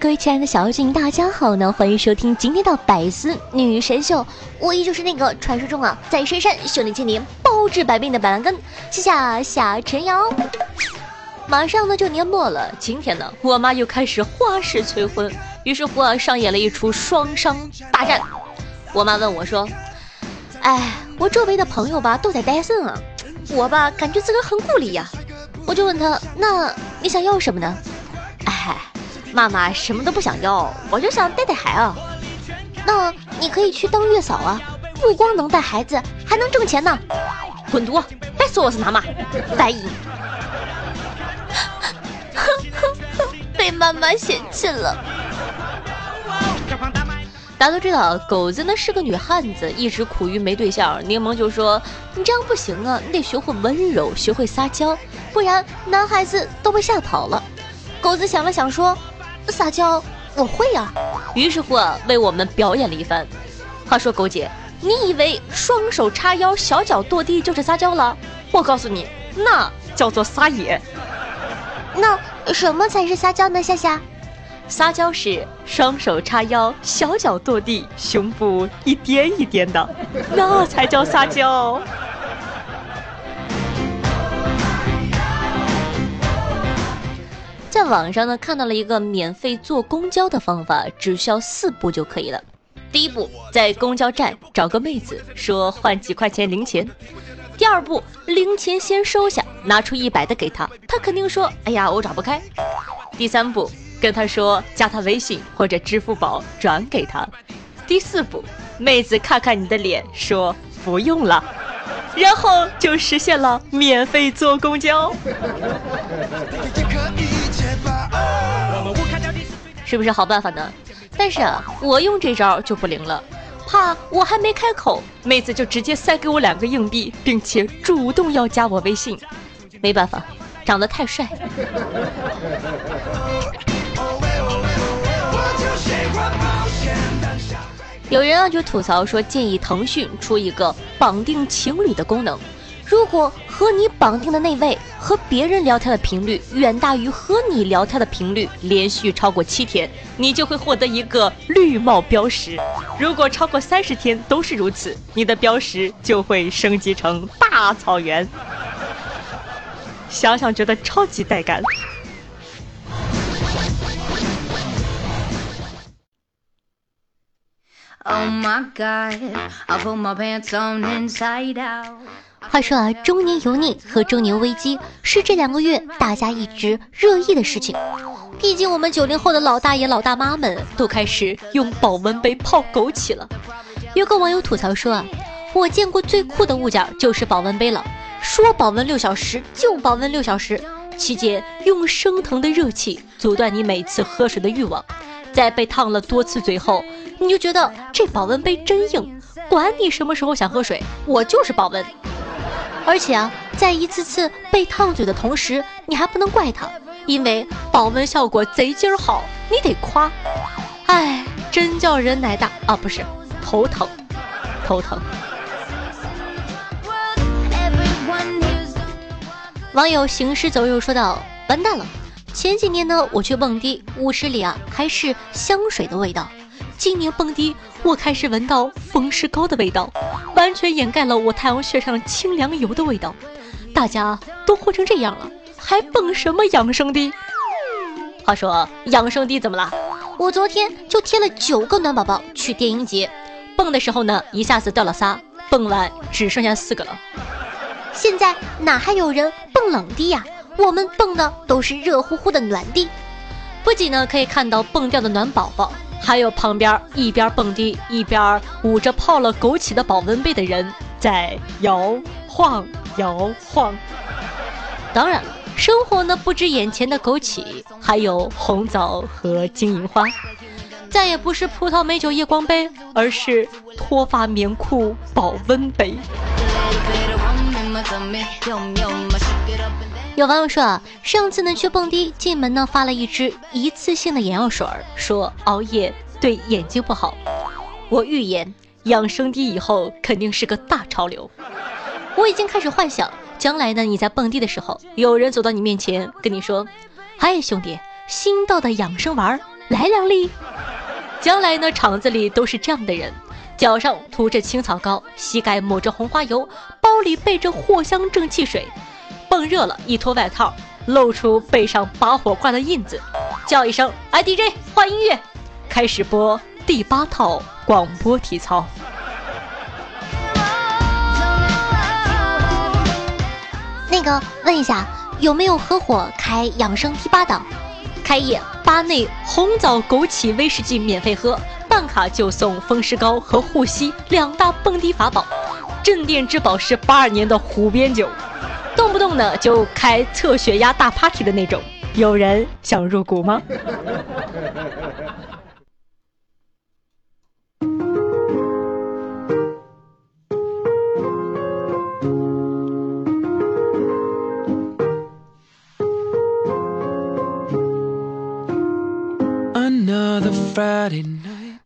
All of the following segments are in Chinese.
各位亲爱的小妖精，大家好呢！欢迎收听今天的百思女神秀，我依旧是那个传说中啊，在深山修炼千年、包治百病的板蓝根，谢谢夏晨瑶。马上呢就年末了，今天呢，我妈又开始花式催婚，于是乎啊，上演了一出双商大战。我妈问我说：“哎，我周围的朋友吧都在单身啊，我吧感觉自个很孤立呀。”我就问她：“那你想要什么呢？”哎。妈妈什么都不想要，我就想带带孩啊。那你可以去当月嫂啊，不光能带孩子，还能挣钱呢。滚犊！别说我是妈妈，白银。被妈妈嫌弃了。大家都知道，狗子呢是个女汉子，一直苦于没对象。柠檬就说：“你这样不行啊，你得学会温柔，学会撒娇，不然男孩子都被吓跑了。”狗子想了想说。撒娇我会呀，于是乎啊，为我们表演了一番。话说狗姐，你以为双手叉腰、小脚跺地就是撒娇了？我告诉你，那叫做撒野。那什么才是撒娇呢？夏夏，撒娇是双手叉腰、小脚跺地、胸部一颠一颠的，那才叫撒娇。在网上呢看到了一个免费坐公交的方法，只需要四步就可以了。第一步，在公交站找个妹子，说换几块钱零钱。第二步，零钱先收下，拿出一百的给她，她肯定说：“哎呀，我找不开。”第三步，跟她说加她微信或者支付宝转给她。第四步，妹子看看你的脸，说不用了，然后就实现了免费坐公交。是不是好办法呢？但是啊，我用这招就不灵了，怕我还没开口，妹子就直接塞给我两个硬币，并且主动要加我微信。没办法，长得太帅。有人啊就吐槽说，建议腾讯出一个绑定情侣的功能。如果和你绑定的那位和别人聊天的频率远大于和你聊天的频率，连续超过七天，你就会获得一个绿帽标识；如果超过三十天都是如此，你的标识就会升级成大草原。想想觉得超级带感。Oh my god, I put my pants on inside out. 话说啊，中年油腻和中年危机是这两个月大家一直热议的事情。毕竟我们九零后的老大爷老大妈们都开始用保温杯泡枸杞了。有个网友吐槽说啊，我见过最酷的物件就是保温杯了，说保温六小时就保温六小时，期间用升腾的热气阻断你每次喝水的欲望，在被烫了多次嘴后，你就觉得这保温杯真硬，管你什么时候想喝水，我就是保温。而且啊，在一次次被烫嘴的同时，你还不能怪他，因为保温效果贼劲儿好，你得夸。哎，真叫人奶大啊，不是头疼，头疼。网友行尸走肉说道：“完蛋了，前几年呢，我去蹦迪，舞池里啊还是香水的味道。”今年蹦迪，我开始闻到风湿膏的味道，完全掩盖了我太阳穴上清凉油的味道。大家都混成这样了，还蹦什么养生滴？话说养生滴怎么了？我昨天就贴了九个暖宝宝去电音节，蹦的时候呢，一下子掉了仨，蹦完只剩下四个了。现在哪还有人蹦冷滴呀？我们蹦的都是热乎乎的暖滴，不仅呢可以看到蹦掉的暖宝宝。还有旁边一边蹦迪一边捂着泡了枸杞的保温杯的人在摇晃摇晃。当然，生活呢不止眼前的枸杞，还有红枣和金银花。再也不是葡萄美酒夜光杯，而是脱发棉裤保温杯。有网友说啊，上次呢去蹦迪，进门呢发了一支一次性的眼药水，说熬夜对眼睛不好。我预言养生滴以后肯定是个大潮流。我已经开始幻想，将来呢你在蹦迪的时候，有人走到你面前跟你说：“嗨，兄弟，新到的养生丸，来两粒。将来呢，厂子里都是这样的人：脚上涂着青草膏，膝盖抹着红花油，包里备着藿香正气水。蹦热了，一脱外套，露出背上拔火罐的印子，叫一声：“哎，DJ，换音乐，开始播第八套广播体操。”那个，问一下，有没有合伙开养生第八档？开业八内红枣枸杞威士忌免费喝，办卡就送风湿膏和护膝两大蹦迪法宝，镇店之宝是八二年的虎鞭酒，动不动呢就开测血压大 party 的那种，有人想入股吗？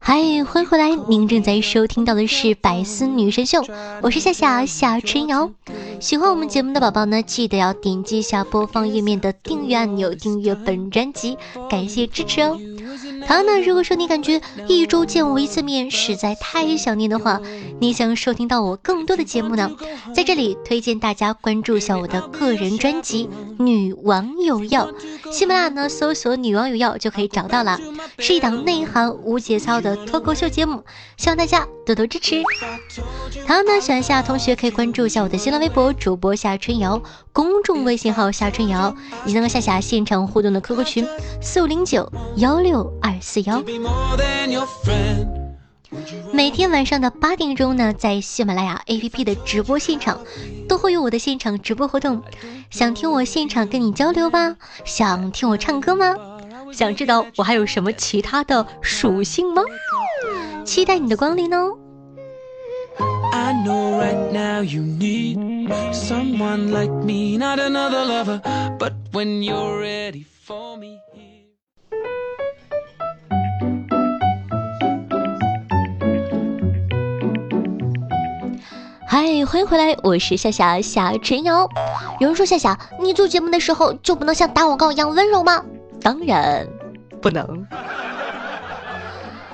嗨，欢迎回来！您正在收听到的是《百思女神秀》，我是夏夏夏春瑶。喜欢我们节目的宝宝呢，记得要点击一下播放页面的订阅按钮，订阅本专辑，感谢支持哦。好，那如果说你感觉一周见我一次面实在太想念的话，你想收听到我更多的节目呢，在这里推荐大家关注一下我的个人专辑《女王有药》，喜马拉雅呢搜索“女王有药”就可以找到了，是一档内涵无节操的脱口秀节目，希望大家多多支持。好，那喜欢夏同学可以关注一下我的新浪微博主播夏春瑶，公众微信号夏春瑶，以及和夏夏现场互动的 QQ 群四五零九幺六二。四幺，每天晚上的八点钟呢，在喜马拉雅 APP 的直播现场，都会有我的现场直播活动。想听我现场跟你交流吗？想听我唱歌吗？想知道我还有什么其他的属性吗？期待你的光临哦。嗨，欢迎回来，我是夏夏夏晨瑶。有人说夏夏，你做节目的时候就不能像打广告一样温柔吗？当然不能。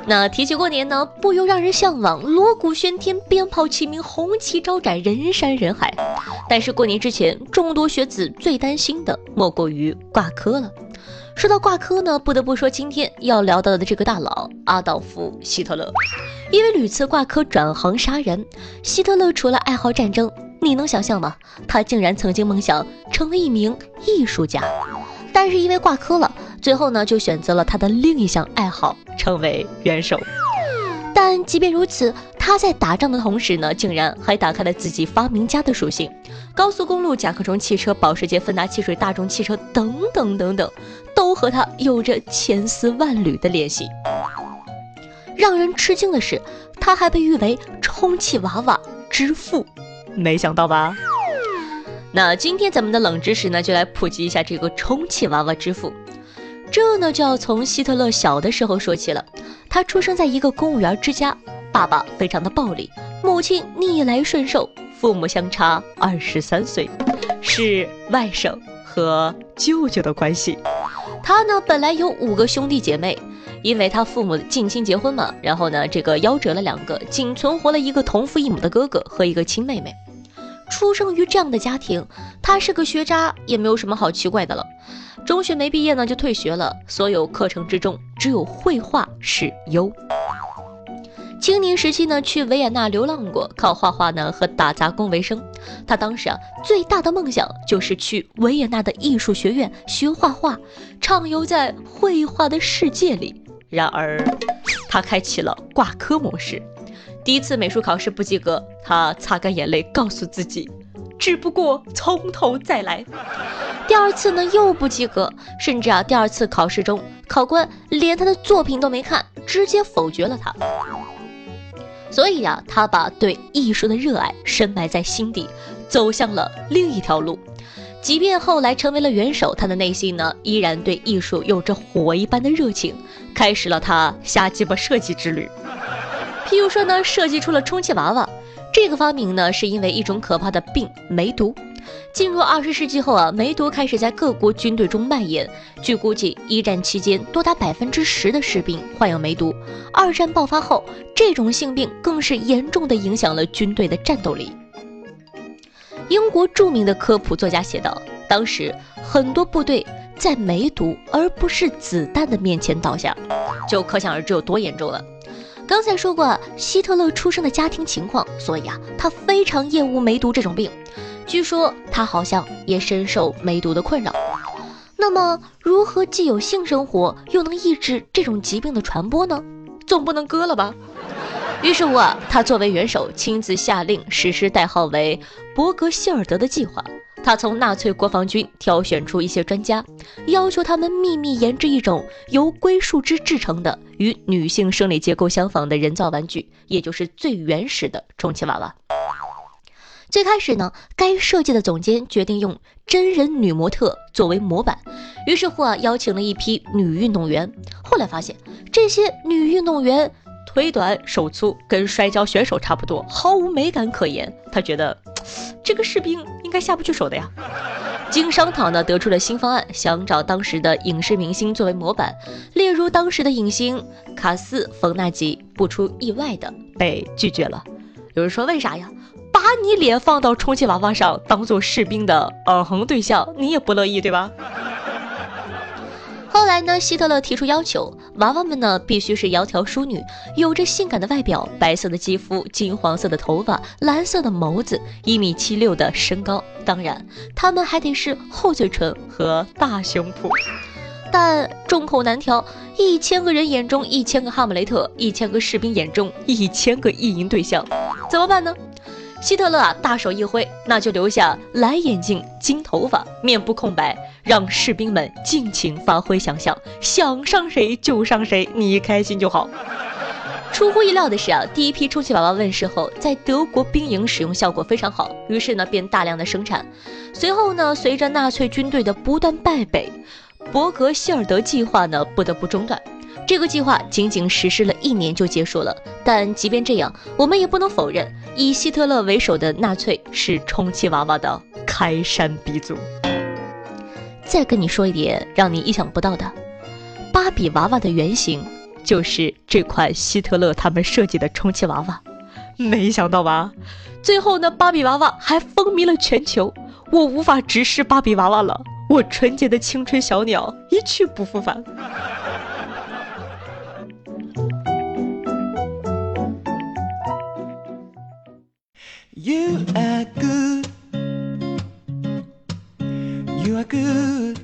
那提起过年呢，不由让人向往锣鼓喧天、鞭炮齐鸣、红旗招展、人山人海。但是过年之前，众多学子最担心的莫过于挂科了。说到挂科呢，不得不说今天要聊到的这个大佬阿道夫·希特勒，因为屡次挂科转行杀人。希特勒除了爱好战争，你能想象吗？他竟然曾经梦想成为一名艺术家，但是因为挂科了，最后呢就选择了他的另一项爱好，成为元首。但即便如此，他在打仗的同时呢，竟然还打开了自己发明家的属性。高速公路、甲壳虫汽车、保时捷、芬达汽水、大众汽车等等等等，都和他有着千丝万缕的联系。让人吃惊的是，他还被誉为充气娃娃之父，没想到吧？那今天咱们的冷知识呢，就来普及一下这个充气娃娃之父。这呢，就要从希特勒小的时候说起了。他出生在一个公务员之家，爸爸非常的暴力，母亲逆来顺受。父母相差二十三岁，是外甥和舅舅的关系。他呢本来有五个兄弟姐妹，因为他父母近亲结婚嘛，然后呢这个夭折了两个，仅存活了一个同父异母的哥哥和一个亲妹妹。出生于这样的家庭，他是个学渣也没有什么好奇怪的了。中学没毕业呢就退学了，所有课程之中只有绘画是优。青年时期呢，去维也纳流浪过，靠画画呢和打杂工为生。他当时啊，最大的梦想就是去维也纳的艺术学院学画画，畅游在绘画的世界里。然而，他开启了挂科模式。第一次美术考试不及格，他擦干眼泪，告诉自己，只不过从头再来。第二次呢，又不及格，甚至啊，第二次考试中，考官连他的作品都没看，直接否决了他。所以呀，他把对艺术的热爱深埋在心底，走向了另一条路。即便后来成为了元首，他的内心呢，依然对艺术有着火一般的热情，开始了他瞎鸡巴设计之旅。譬如说呢，设计出了充气娃娃，这个发明呢，是因为一种可怕的病——梅毒。进入二十世纪后啊，梅毒开始在各国军队中蔓延。据估计，一战期间多达百分之十的士兵患有梅毒。二战爆发后，这种性病更是严重的影响了军队的战斗力。英国著名的科普作家写道：“当时很多部队在梅毒而不是子弹的面前倒下，就可想而知有多严重了。”刚才说过希特勒出生的家庭情况，所以啊，他非常厌恶梅毒这种病。据说他好像也深受梅毒的困扰。那么，如何既有性生活，又能抑制这种疾病的传播呢？总不能割了吧？于是乎啊，他作为元首，亲自下令实施代号为“伯格希尔德”的计划。他从纳粹国防军挑选出一些专家，要求他们秘密研制一种由硅树脂制成的与女性生理结构相仿的人造玩具，也就是最原始的充气娃娃。最开始呢，该设计的总监决定用真人女模特作为模板，于是乎啊，邀请了一批女运动员。后来发现这些女运动员腿短手粗，跟摔跤选手差不多，毫无美感可言。他觉得。这个士兵应该下不去手的呀。经商讨呢，得出了新方案，想找当时的影视明星作为模板，例如当时的影星卡斯·冯纳吉。不出意外的被拒绝了。有人说为啥呀？把你脸放到充气娃娃上当做士兵的耳横对象，你也不乐意对吧？后来呢，希特勒提出要求，娃娃们呢必须是窈窕淑女，有着性感的外表，白色的肌肤，金黄色的头发，蓝色的眸子，一米七六的身高，当然，他们还得是厚嘴唇和大胸脯。但众口难调，一千个人眼中一千个哈姆雷特，一千个士兵眼中一千个意淫对象，怎么办呢？希特勒啊，大手一挥，那就留下蓝眼睛、金头发、面部空白，让士兵们尽情发挥想象，想上谁就上谁，你开心就好。出乎意料的是啊，第一批充气娃娃问世后，在德国兵营使用效果非常好，于是呢便大量的生产。随后呢，随着纳粹军队的不断败北，伯格希尔德计划呢不得不中断。这个计划仅仅实施了一年就结束了，但即便这样，我们也不能否认，以希特勒为首的纳粹是充气娃娃的开山鼻祖。再跟你说一点让你意想不到的，芭比娃娃的原型就是这款希特勒他们设计的充气娃娃，没想到吧？最后呢，芭比娃娃还风靡了全球，我无法直视芭比娃娃了，我纯洁的青春小鸟一去不复返。You are good. You are good.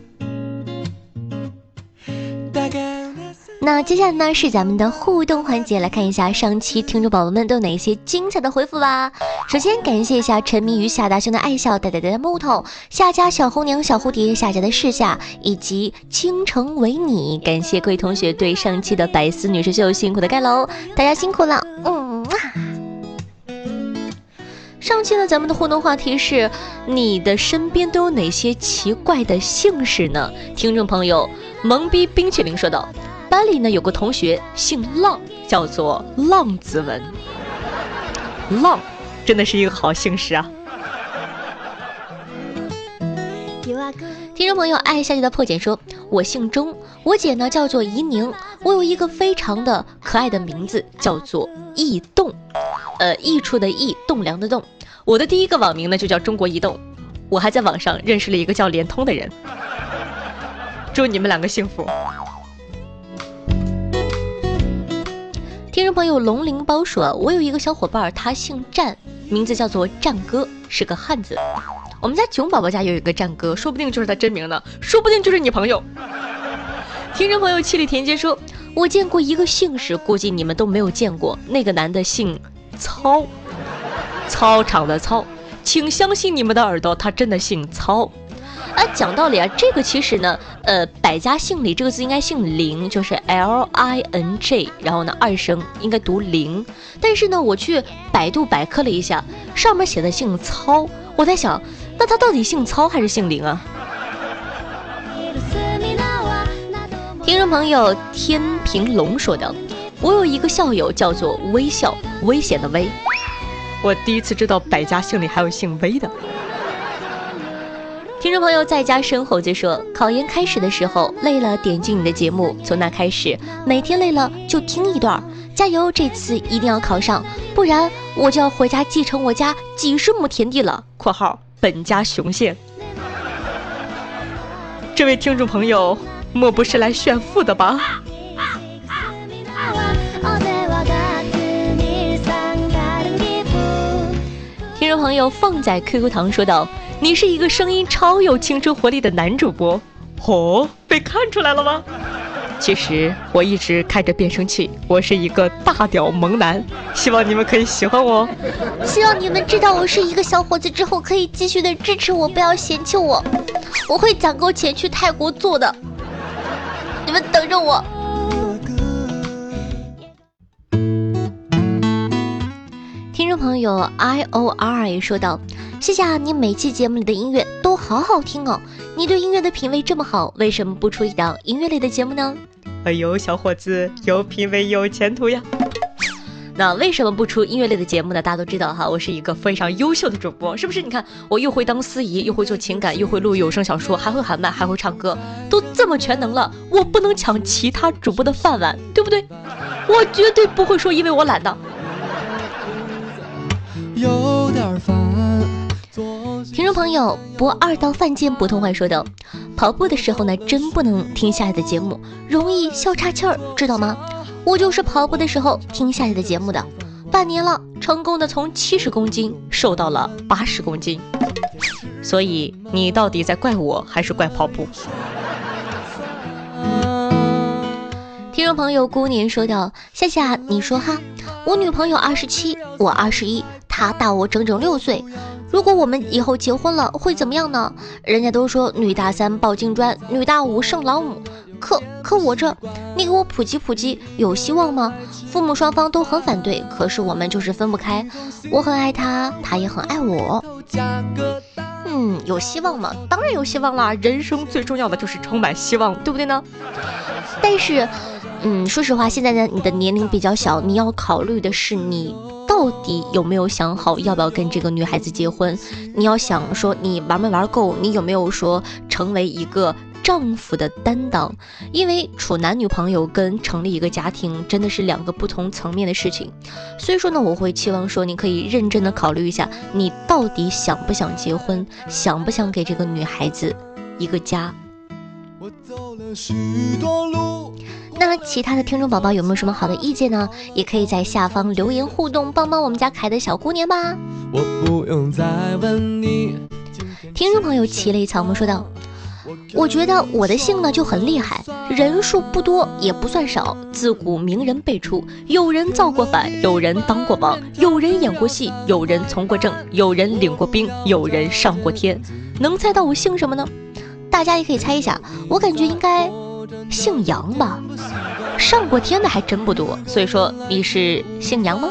那接下来呢是咱们的互动环节，来看一下上期听众宝宝们都有哪些精彩的回复吧。首先感谢一下沉迷于夏大兄的爱笑呆呆呆的木头，夏家小红娘小蝴蝶，夏家的世夏以及倾城为你，感谢各位同学对上期的百思女神秀辛苦的盖楼，大家辛苦了，嗯啊。上期呢，咱们的互动话题是：你的身边都有哪些奇怪的姓氏呢？听众朋友，萌逼冰淇淋说道：班里呢有个同学姓浪，叫做浪子文。浪，真的是一个好姓氏啊！听众朋友，爱下去的破茧说：我姓钟，我姐呢叫做怡宁，我有一个非常的可爱的名字，叫做易动，呃，溢出的溢，栋梁的栋。我的第一个网名呢就叫中国移动，我还在网上认识了一个叫联通的人。祝你们两个幸福。听众朋友龙鳞包说，我有一个小伙伴，他姓战，名字叫做战哥，是个汉子。我们家囧宝宝家有一个战哥，说不定就是他真名呢，说不定就是你朋友。听众朋友七里田街说，我见过一个姓氏，估计你们都没有见过，那个男的姓操。操场的操，请相信你们的耳朵，他真的姓操。哎，讲道理啊，这个其实呢，呃，百家姓里这个字应该姓林，就是 L I N G，然后呢二声应该读林。但是呢，我去百度百科了一下，上面写的姓操，我在想，那他到底姓操还是姓林啊？听众朋友天平龙说的，我有一个校友叫做微笑，危险的危。我第一次知道百家姓里还有姓微的。听众朋友在家生猴子说，考研开始的时候累了，点进你的节目，从那开始每天累了就听一段，加油，这次一定要考上，不然我就要回家继承我家几十亩田地了。（ 括号本家雄县）这位听众朋友，莫不是来炫富的吧？朋友放在 QQ 糖说道：“你是一个声音超有青春活力的男主播，哦，被看出来了吗？其实我一直开着变声器，我是一个大屌萌男，希望你们可以喜欢我。希望你们知道我是一个小伙子之后，可以继续的支持我，不要嫌弃我。我会攒够钱去泰国做的，你们等着我。”朋友 i o r 也说道：“谢谢啊，你每期节目里的音乐都好好听哦。你对音乐的品味这么好，为什么不出一档音乐类的节目呢？”哎呦，小伙子有品味有前途呀。那为什么不出音乐类的节目呢？大家都知道哈，我是一个非常优秀的主播，是不是？你看我又会当司仪，又会做情感，又会录有声小说，还会喊麦，还会唱歌，都这么全能了，我不能抢其他主播的饭碗，对不对？我绝对不会说因为我懒的。有点烦。听众朋友，不二道犯贱普通话说的，跑步的时候呢，真不能听下来的节目，容易笑岔气儿，知道吗？我就是跑步的时候听下来的节目的，半年了，成功的从七十公斤瘦到了八十公斤。所以你到底在怪我还是怪跑步？听众朋友，姑年说道：夏夏，你说哈，我女朋友二十七，我二十一。他大我整整六岁，如果我们以后结婚了，会怎么样呢？人家都说女大三抱金砖，女大五胜老母，可可我这，你给我普及普及，有希望吗？父母双方都很反对，可是我们就是分不开。我很爱他，他也很爱我。嗯，有希望吗？当然有希望啦！人生最重要的就是充满希望，对不对呢？但是，嗯，说实话，现在呢，你的年龄比较小，你要考虑的是你。到底有没有想好要不要跟这个女孩子结婚？你要想说你玩没玩够？你有没有说成为一个丈夫的担当？因为处男女朋友跟成立一个家庭真的是两个不同层面的事情。所以说呢，我会期望说你可以认真的考虑一下，你到底想不想结婚？想不想给这个女孩子一个家？我走了许多路。那其他的听众宝宝有没有什么好的意见呢？也可以在下方留言互动，帮帮我们家可爱的小姑娘吧。我不用再问你。听众朋友齐了一草木说道：“我觉得我的姓呢就很厉害，人数不多也不算少。自古名人辈出，有人造过反，有人当过王，有人演过戏，有人从过政，有人领过兵，有人上过天。能猜到我姓什么呢？大家也可以猜一下，我感觉应该。”姓杨吧，上过天的还真不多，所以说你是姓杨吗？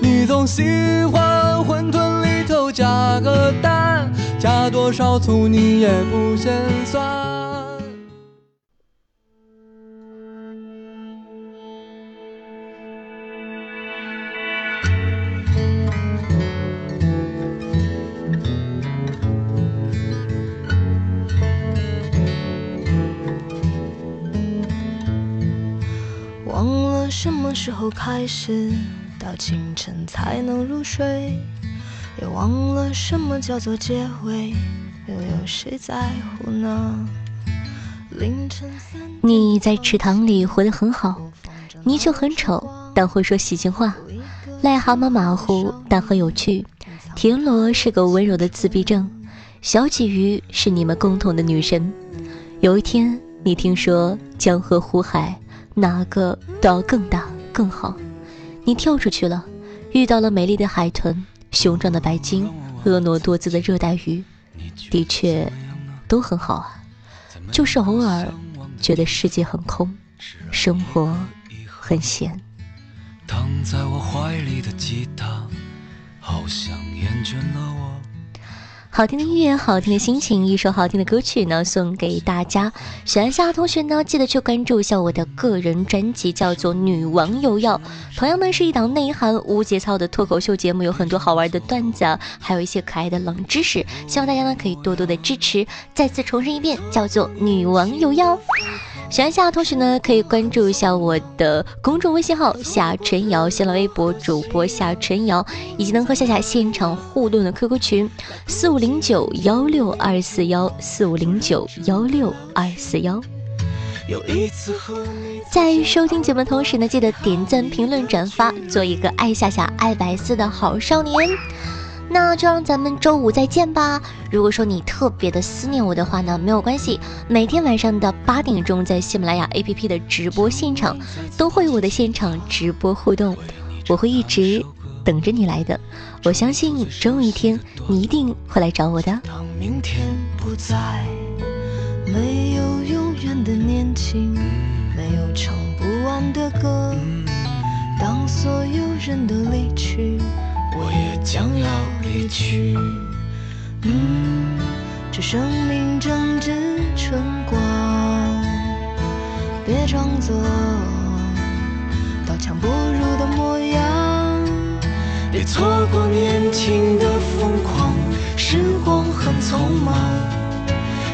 你总喜欢馄饨里头加个蛋，加多少醋你也不嫌酸。时候开始，到清晨才能入睡，也忘了什么叫做结尾，又有谁在乎呢？凌晨三你在池塘里活得很好，泥鳅很丑，但会说喜庆话，癞蛤蟆马虎，但很有趣，田螺是个温柔的自闭症，小鲫鱼是你们共同的女神。有一天，你听说江河湖海，哪个都要更大。更好，你跳出去了，遇到了美丽的海豚、雄壮的白鲸、婀娜多姿的热带鱼，的确，都很好啊。就是偶尔觉得世界很空，生活很闲。躺在我怀里的吉他，好像厌倦了我。好听的音乐，好听的心情，一首好听的歌曲呢，送给大家。喜欢夏同学呢，记得去关注一下我的个人专辑，叫做《女王有药》。同样呢，是一档内涵无节操的脱口秀节目，有很多好玩的段子，还有一些可爱的冷知识。希望大家呢可以多多的支持。再次重申一遍，叫做《女王有药》。喜欢夏的同学呢，可以关注一下我的公众微信号夏春瑶，新浪微博主播夏春瑶，以及能和夏夏现场互动的 QQ 群四五零九幺六二四幺四五零九幺六二四幺。在收听节目的同时呢，记得点赞、评论、转发，做一个爱夏夏、爱白丝的好少年。那就让咱们周五再见吧。如果说你特别的思念我的话呢，没有关系，每天晚上的八点钟，在喜马拉雅 APP 的直播现场，都会有我的现场直播互动，我会一直等着你来的。我相信总有一天，你一定会来找我的。当明天不在，没有永远的年轻，没有唱不完的歌，当所有人都离。离去，嗯，这生命正值春光，别装作刀枪不入的模样，别错过年轻的疯狂，时光很匆忙，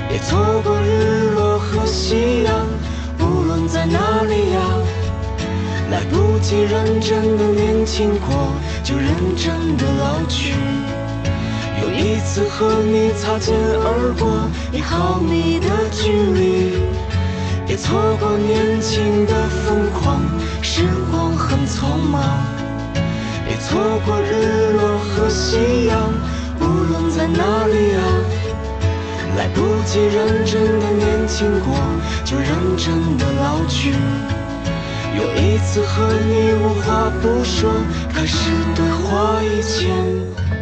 别错过日落和夕阳，无论在哪里呀。来不及认真的年轻过，就认真的老去。一次和你擦肩而过，一毫米的距离。别错过年轻的疯狂，时光很匆忙。别错过日落和夕阳，无论在哪里啊。来不及认真的年轻过，就认真的老去。又一次和你无话不说，开始对话以前。